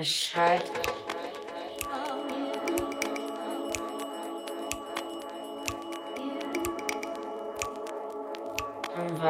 Es schallt. Im